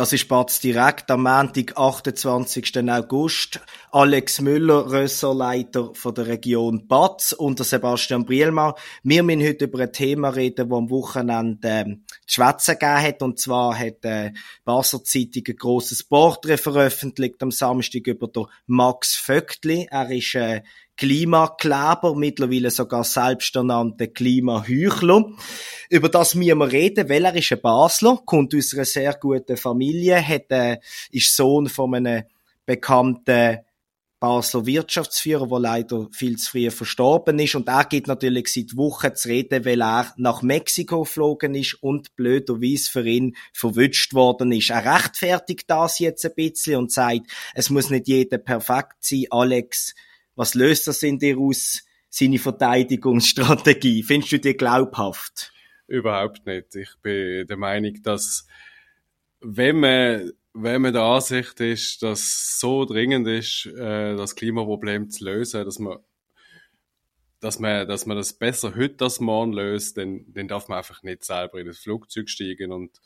Das ist Batz direkt am Montag, 28. August. Alex Müller, Ressortleiter von der Region Batz und der Sebastian Brielmann. Wir müssen heute über ein Thema reden, das am Wochenende äh, die Schwätze gegeben hat. Und zwar hat äh, Basler Zeitung ein grosses Porträt veröffentlicht am Samstag über den Max Vöckli. Er ist äh, Klimakleber, mittlerweile sogar selbsternannte Klimaheuchler. Über das müssen wir reden, weil er ist ein Basler, kommt aus einer sehr guten Familie, hat, äh, ist Sohn von einem bekannten Basler Wirtschaftsführer, der leider viel zu früh verstorben ist. Und er geht natürlich seit Wochen zu reden, weil er nach Mexiko geflogen ist und blöderweise für ihn verwünscht worden ist. Er rechtfertigt das jetzt ein bisschen und sagt, es muss nicht jeder perfekt sein. Alex, was löst das in dir aus, seine Verteidigungsstrategie? Findest du die glaubhaft? Überhaupt nicht. Ich bin der Meinung, dass wenn man, wenn man der Ansicht ist, dass es so dringend ist, äh, das Klimaproblem zu lösen, dass man dass man, dass man das besser heute als morgen löst, dann, dann darf man einfach nicht selber in das Flugzeug steigen und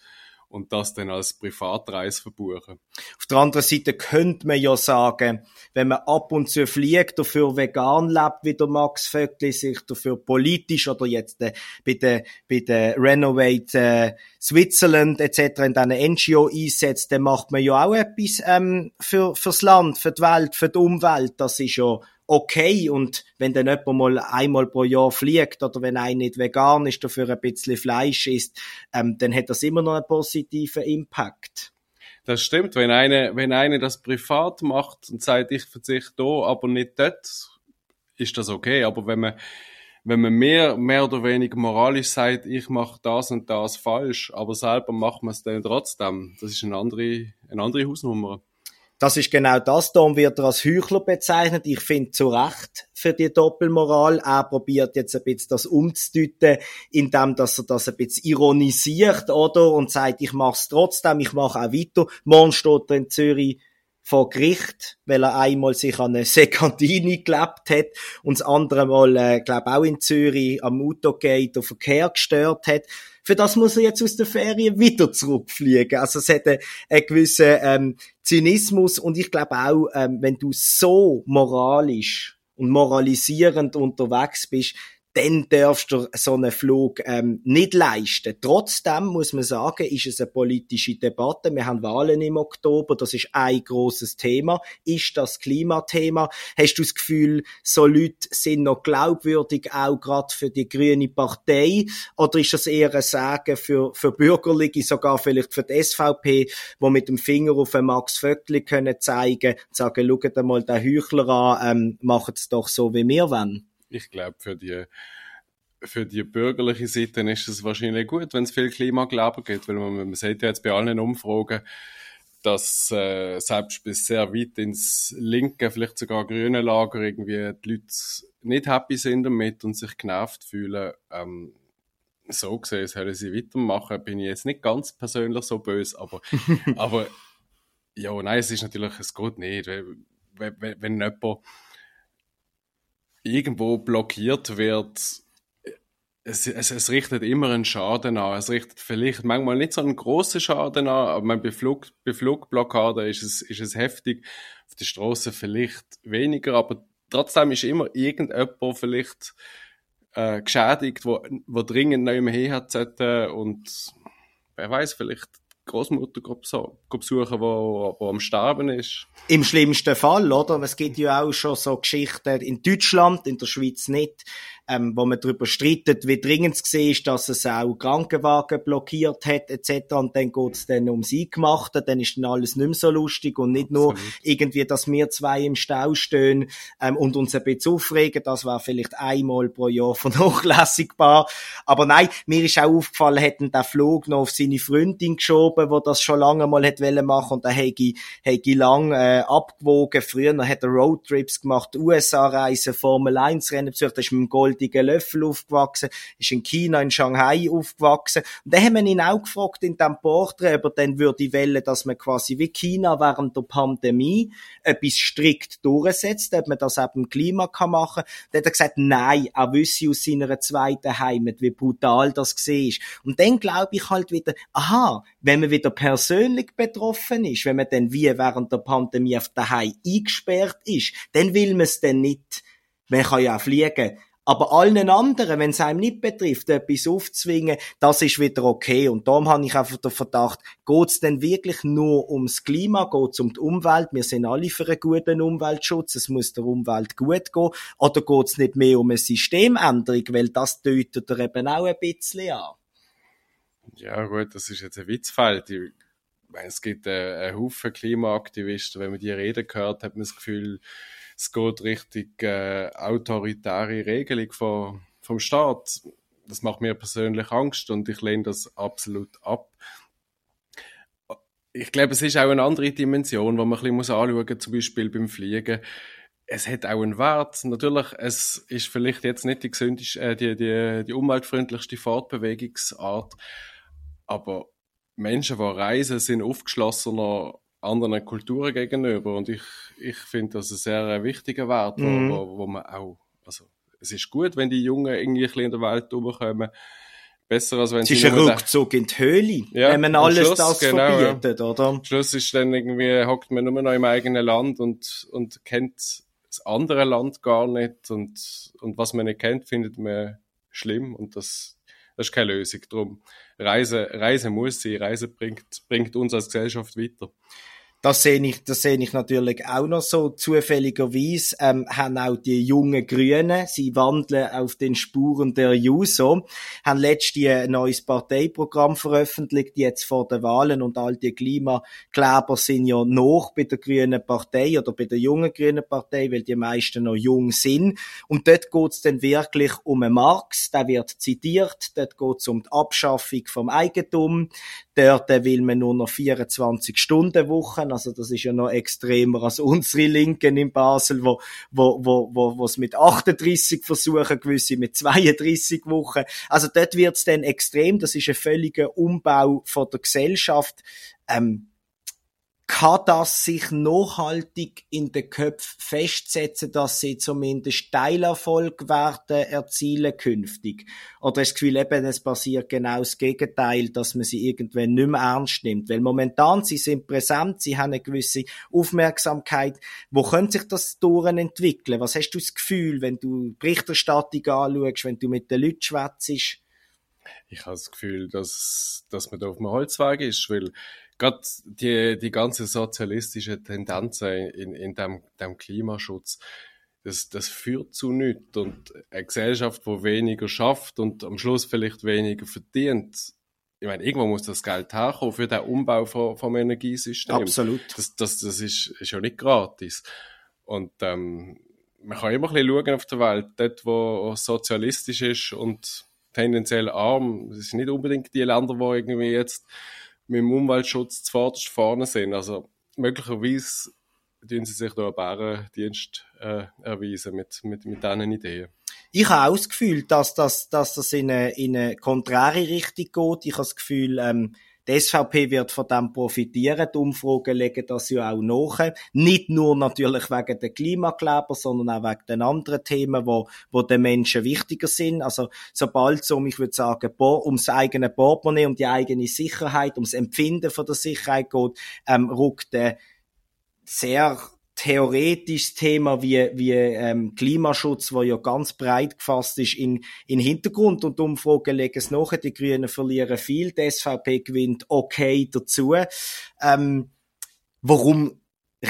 und das dann als Privatreise verbuchen. Auf der anderen Seite könnte man ja sagen, wenn man ab und zu fliegt, dafür vegan lebt, wie der Max Vöckli, sich dafür politisch oder jetzt äh, bei der, bei der Renovate äh, Switzerland etc. in diesen NGO einsetzt, dann macht man ja auch etwas ähm, für, fürs Land, für die Welt, für die Umwelt. Das ist ja okay und wenn dann jemand mal einmal pro Jahr fliegt oder wenn einer nicht vegan ist, dafür ein bisschen Fleisch isst, ähm, dann hat das immer noch einen positiven Impact. Das stimmt. Wenn einer, wenn einer das privat macht und sagt, ich verzichte da, aber nicht dort, ist das okay. Aber wenn man, wenn man mehr, mehr oder weniger moralisch sagt, ich mache das und das falsch, aber selber macht man es dann trotzdem, das ist eine andere, eine andere Hausnummer. Das ist genau das. Darum wird er als Heuchler bezeichnet. Ich finde zu Recht für die Doppelmoral. Er probiert jetzt ein bisschen das umzudeuten, indem dass er das ein bisschen ironisiert, oder? Und sagt, ich mach's trotzdem, ich mache auch weiter. Morgen steht er in Zürich vor Gericht, weil er einmal sich an eine Sekantini gelebt hat und das andere Mal, äh, glaube auch in Zürich am Autogate den Verkehr gestört hat. Für das muss er jetzt aus der Ferien wieder zurückfliegen. Also es hat einen, einen gewissen ähm, Zynismus und ich glaube auch, ähm, wenn du so moralisch und moralisierend unterwegs bist, dann darfst du so einen Flug ähm, nicht leisten. Trotzdem muss man sagen, ist es eine politische Debatte. Wir haben Wahlen im Oktober, das ist ein großes Thema. Ist das Klimathema? Hast du das Gefühl, so Leute sind noch glaubwürdig, auch gerade für die grüne Partei? Oder ist das eher ein Sagen für, für Bürgerliche, sogar vielleicht für die SVP, wo mit dem Finger auf Max Vöckli können zeigen, sagen, schaut einmal den Heuchler an, ähm, macht es doch so, wie wir wollen? Ich glaube, für die, für die bürgerliche Seite ist es wahrscheinlich gut, wenn es viel Klimakleber gibt, weil man, man sieht ja jetzt bei allen Umfragen, dass äh, selbst bis sehr weit ins linke, vielleicht sogar grüne Lager irgendwie die Leute nicht happy sind damit und sich genervt fühlen. Ähm, so gesehen, sollen sie weitermachen, bin ich jetzt nicht ganz persönlich so böse, aber, aber ja, nein, es ist natürlich, es geht nicht. Wenn, wenn, wenn jemand irgendwo blockiert wird, es, es, es richtet immer einen Schaden an. Es richtet vielleicht manchmal nicht so einen großen Schaden an, aber bei, Flug, bei Flugblockade ist es, ist es heftig. Auf der Straße vielleicht weniger, aber trotzdem ist immer irgendjemand vielleicht äh, geschädigt, wo, wo dringend nicht mehr hat und wer weiß, vielleicht Großmutter besuchen, wo, wo am Sterben ist. Im schlimmsten Fall, oder? Es gibt ja auch schon so Geschichten in Deutschland, in der Schweiz nicht, ähm, wo man darüber streitet, wie dringend es ist, dass es auch Krankenwagen blockiert hat, etc. Und dann geht es dann ums Eingemachte, dann ist dann alles nicht mehr so lustig und nicht nur Absolut. irgendwie, dass wir zwei im Stau stehen ähm, und uns ein bisschen aufregen, das war vielleicht einmal pro Jahr vernachlässigbar. Aber nein, mir ist auch aufgefallen, hätten der Flug noch auf seine Freundin geschoben, wo das schon lange mal hätte machen und da hätte ich lang äh, abgewogen. Früher hat er Roadtrips gemacht, USA-Reisen, Formel 1-Rennen besucht, das ist mit dem Gold goldenen Löffel aufgewachsen, ist in China, in Shanghai aufgewachsen. Und dann haben wir ihn auch gefragt in diesem Porträt, ob er dann würde wollen, dass man quasi wie China während der Pandemie etwas strikt durchsetzt, ob man das eben im Klima kann machen kann. Dann hat er gesagt, nein, er wüsste aus seiner zweiten Heimat, wie brutal das war. Und dann glaube ich halt wieder, aha, wenn man wieder persönlich betroffen ist, wenn man dann wie während der Pandemie auf daheim eingesperrt ist, dann will man es dann nicht. Man kann ja auch fliegen. Aber allen anderen, wenn es einem nicht betrifft, etwas aufzwingen, das ist wieder okay. Und darum habe ich einfach den Verdacht, geht es denn wirklich nur ums Klima, geht es um die Umwelt? Wir sind alle für einen guten Umweltschutz, es muss der Umwelt gut gehen. Oder geht es nicht mehr um eine Systemänderung, weil das deutet er eben auch ein bisschen an. Ja gut, das ist jetzt ein Witzfeld. Ich meine, es gibt einen, einen Haufen Klimaaktivisten, wenn man die reden hört, hat man das Gefühl, es geht richtig äh, autoritäre Regelung von, vom Staat. Das macht mir persönlich Angst und ich lehne das absolut ab. Ich glaube, es ist auch eine andere Dimension, die man ein bisschen anschauen muss, zum Beispiel beim Fliegen. Es hat auch einen Wert. Natürlich, es ist vielleicht jetzt nicht die gesündeste, äh, die, die, die umweltfreundlichste Fortbewegungsart, aber Menschen, die reisen, sind aufgeschlossener anderen Kulturen gegenüber. Und ich, ich finde das ein sehr wichtiger Wert, mhm. wo, wo, man auch, also, es ist gut, wenn die Jungen irgendwie ein bisschen in der Welt rumkommen. Besser als wenn es sie. Es ist ein Rückzug in die Höhle, ja, wenn man alles Schluss, das genau, verbietet, ja. oder? Am Schluss ist dann irgendwie, hockt man nur noch im eigenen Land und, und kennt das andere Land gar nicht und, und was man nicht kennt, findet man schlimm und das, das ist keine Lösung. Drum, Reise, Reise muss sein, Reise bringt, bringt uns als Gesellschaft weiter. Das sehe ich, das sehe ich natürlich auch noch so. Zufälligerweise ähm, haben auch die jungen Grünen, sie wandeln auf den Spuren der Juso, haben letztens ein neues Parteiprogramm veröffentlicht, jetzt vor den Wahlen und all die Klimakleber sind ja noch bei der Grünen Partei oder bei der jungen Grünen Partei, weil die meisten noch jung sind. Und dort geht's dann wirklich um einen Marx, der wird zitiert, dort geht's um die Abschaffung vom Eigentum, dort will man nur noch 24 Stunden Wochen also das ist ja noch extremer als unsere Linken in Basel, wo, wo, wo, wo, wo es mit 38 versuchen, gewisse mit 32 Wochen. Also dort wird es dann extrem. Das ist ein völliger Umbau von der Gesellschaft. Ähm, kann das sich nachhaltig in den Köpfen festsetzen, dass sie zumindest Teilerfolg werden erzielen künftig? Oder ist das Gefühl eben, es passiert genau das Gegenteil, dass man sie irgendwann nicht mehr ernst nimmt? Weil momentan, sie sind präsent, sie haben eine gewisse Aufmerksamkeit. Wo könnte sich das Touren entwickeln? Was hast du das Gefühl, wenn du Berichterstattung anschaust, wenn du mit den Leuten schwätzt? Ich habe das Gefühl, dass, dass man da auf dem Holzweg ist, weil gerade die, die ganze sozialistische Tendenz in, in dem, dem Klimaschutz, das, das führt zu nichts. Und eine Gesellschaft, die weniger schafft und am Schluss vielleicht weniger verdient, ich meine, irgendwo muss das Geld herkommen für den Umbau vom, vom Energiesystem. Absolut. Das, das, das ist, ist ja nicht gratis. Und ähm, man kann immer ein bisschen schauen auf der Welt, dort, wo sozialistisch ist und tendenziell arm, das sind nicht unbedingt die Länder, wo irgendwie jetzt mit dem Umweltschutz zuvorderst vorne sind. Also möglicherweise tun sie sich da einen Bärendienst äh, erweisen mit, mit, mit diesen Ideen. Ich habe auch das Gefühl, dass, dass, dass das in eine, in eine konträre Richtung geht. Ich habe das Gefühl, ähm, die SVP wird von dem profitieren. Die Umfragen legen das ja auch nach. Nicht nur natürlich wegen der Klimakleber, sondern auch wegen den anderen Themen, wo, wo den Menschen wichtiger sind. Also, sobald es um, ich würde sagen, ums eigene Portemonnaie, um die eigene Sicherheit, ums Empfinden von der Sicherheit geht, ähm, rückt der sehr theoretisches Thema wie, wie ähm, Klimaschutz, wo ja ganz breit gefasst ist, in, in Hintergrund und Umfragen legen es nach. Die Grünen verlieren viel, die SVP gewinnt okay dazu. Ähm, warum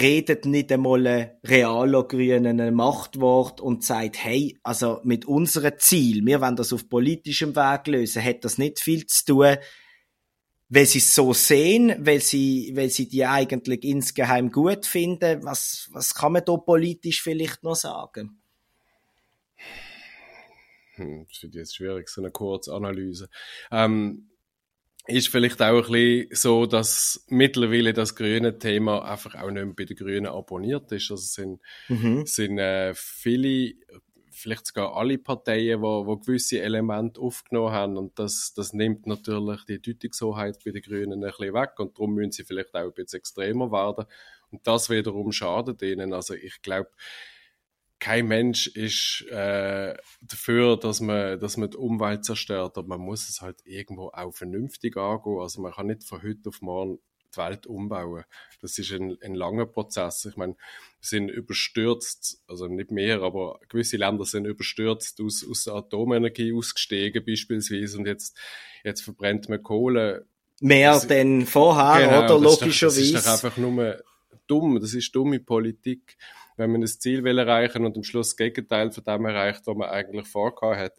redet nicht einmal ein realer Grünen ein Machtwort und sagt, hey, also mit unserem Ziel, wir wollen das auf politischem Weg lösen, hat das nicht viel zu tun weil sie es so sehen, weil sie, weil sie die eigentlich insgeheim gut finden. Was, was kann man da politisch vielleicht noch sagen? Hm, das finde ich jetzt schwierig, so eine Kurzanalyse. Ähm, ist vielleicht auch ein bisschen so, dass mittlerweile das grüne Thema einfach auch nicht mehr bei den Grünen abonniert ist. Also sind, mhm. sind äh, viele vielleicht sogar alle Parteien, wo, wo gewisse Elemente aufgenommen haben und das, das nimmt natürlich die Deutungshoheit bei den Grünen ein bisschen weg und darum müssen sie vielleicht auch ein bisschen extremer werden und das wiederum schadet ihnen. Also ich glaube, kein Mensch ist äh, dafür, dass man, dass man die Umwelt zerstört, aber man muss es halt irgendwo auch vernünftig angehen. Also man kann nicht von heute auf morgen die Welt umbauen. Das ist ein, ein langer Prozess. Ich meine, wir sind überstürzt, also nicht mehr, aber gewisse Länder sind überstürzt aus, aus der Atomenergie ausgestiegen beispielsweise und jetzt, jetzt verbrennt man Kohle. Mehr das, denn vorher, genau, oder logischerweise. Das ist doch einfach nur dumm, das ist dumme Politik, wenn man ein Ziel will erreichen und am Schluss das Gegenteil von dem erreicht, was man eigentlich vorgehabt hat.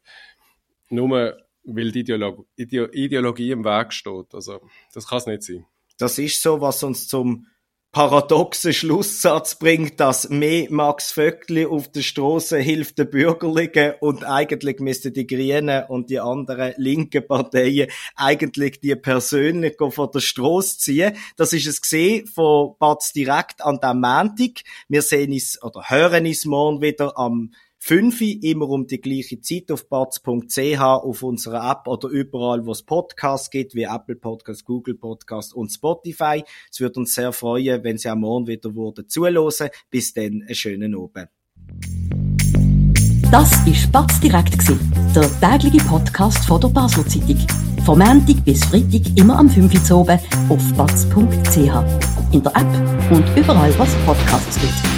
Nur weil die Ideolo Ideologie im Weg steht. Also, das kann es nicht sein. Das ist so, was uns zum paradoxen Schlusssatz bringt, dass mehr Max Vöckli auf der Straße hilft den Bürgerlichen und eigentlich müssten die Grünen und die anderen linken Parteien eigentlich die persönlich von der Straße ziehen. Das ist es gesehen von Batz direkt an dem Montag. Wir sehen es oder hören es morgen wieder am 5 immer um die gleiche Zeit auf batz.ch, auf unserer App oder überall, wo es Podcasts gibt, wie Apple Podcast, Google Podcast und Spotify. Es würde uns sehr freuen, wenn Sie am Morgen wieder würden zuhören. Bis dann, einen schönen Abend. Das war Batz direkt, der tägliche Podcast von der Basler Zeitung. Vom Montag bis Freitag immer am 5 Uhr oben auf batz.ch. In der App und überall, was Podcasts gibt.